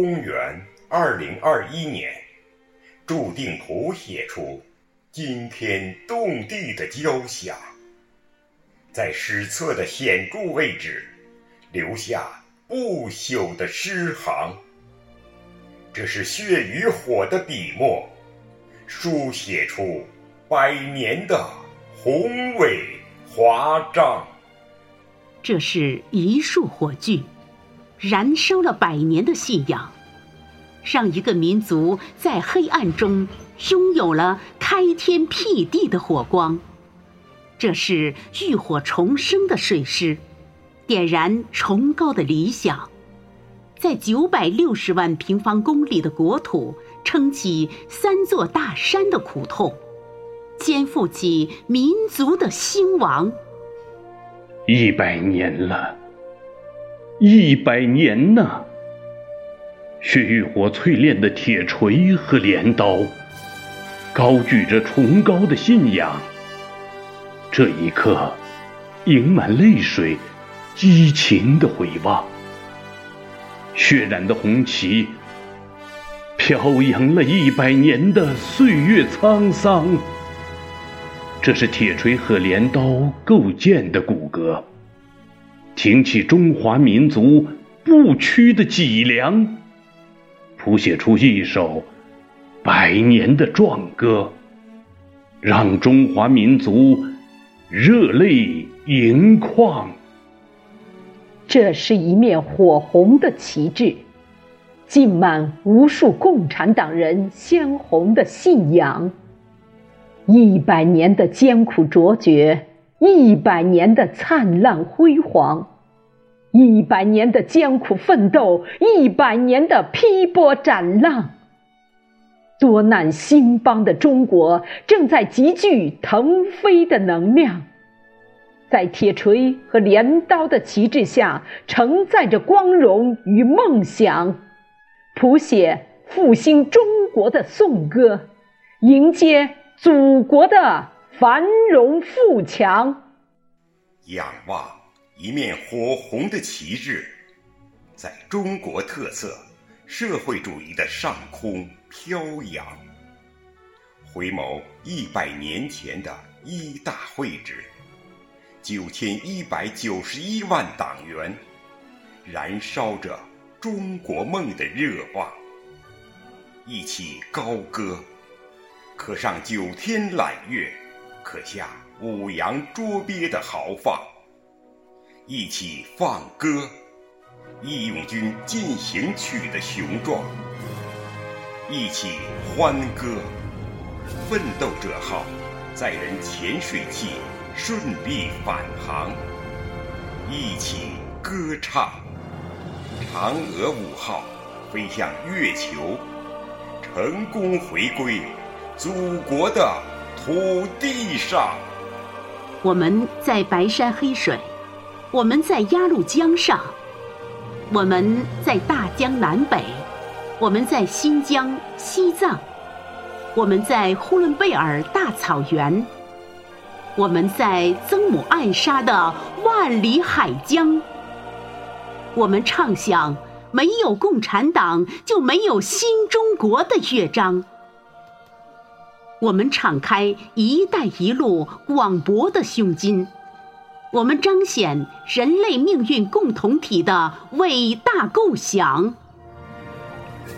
公元二零二一年，注定谱写出惊天动地的交响，在史册的显著位置留下不朽的诗行。这是血与火的笔墨，书写出百年的宏伟华章。这是一束火炬，燃烧了百年的信仰，让一个民族在黑暗中拥有了开天辟地的火光。这是浴火重生的水师，点燃崇高的理想。在九百六十万平方公里的国土撑起三座大山的苦痛，肩负起民族的兴亡。一百年了，一百年呐！血与火淬炼的铁锤和镰刀，高举着崇高的信仰。这一刻，盈满泪水，激情的回望。血染的红旗，飘扬了一百年的岁月沧桑。这是铁锤和镰刀构建的骨骼，挺起中华民族不屈的脊梁，谱写出一首百年的壮歌，让中华民族热泪盈眶。这是一面火红的旗帜，浸满无数共产党人鲜红的信仰。一百年的艰苦卓绝，一百年的灿烂辉煌，一百年的艰苦奋斗，一百年的劈波斩浪。多难兴邦的中国正在集聚腾飞的能量。在铁锤和镰刀的旗帜下，承载着光荣与梦想，谱写复兴中国的颂歌，迎接祖国的繁荣富强。仰望一面火红的旗帜，在中国特色社会主义的上空飘扬。回眸一百年前的一大会址。九千一百九十一万党员，燃烧着中国梦的热望，一起高歌，可上九天揽月，可下五洋捉鳖的豪放；一起放歌，《义勇军进行曲》的雄壮；一起欢歌，《奋斗者号》载人潜水器。顺利返航，一起歌唱。嫦娥五号飞向月球，成功回归祖国的土地上。我们在白山黑水，我们在鸭绿江上，我们在大江南北，我们在新疆、西藏，我们在呼伦贝尔大草原。我们在曾母暗沙的万里海疆，我们唱响没有共产党就没有新中国的乐章。我们敞开“一带一路”广博的胸襟，我们彰显人类命运共同体的伟大构想。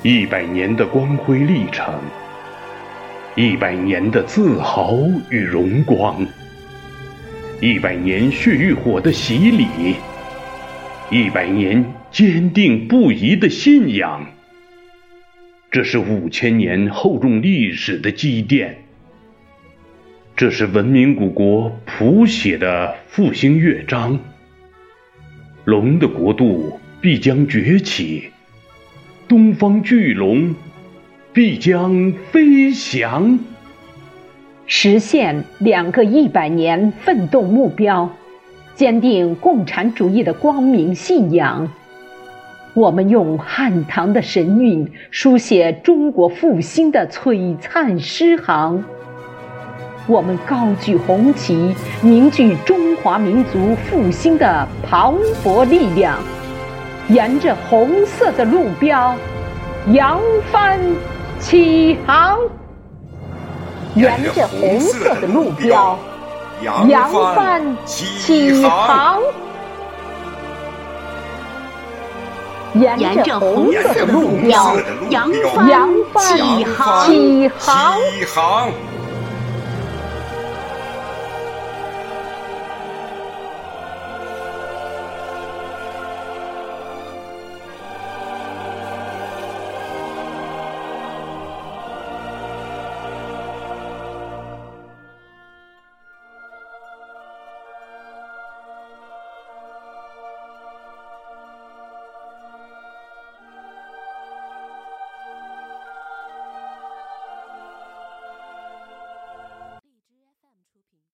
一百年的光辉历程，一百年的自豪与荣光。一百年血与火的洗礼，一百年坚定不移的信仰。这是五千年厚重历史的积淀，这是文明古国谱写的复兴乐章。龙的国度必将崛起，东方巨龙必将飞翔。实现两个一百年奋斗目标，坚定共产主义的光明信仰。我们用汉唐的神韵书写中国复兴的璀璨诗行。我们高举红旗，凝聚中华民族复兴的磅礴力量。沿着红色的路标，扬帆起航，沿着红色的路标，扬帆起航。沿着红色的路标，扬帆起航。起航。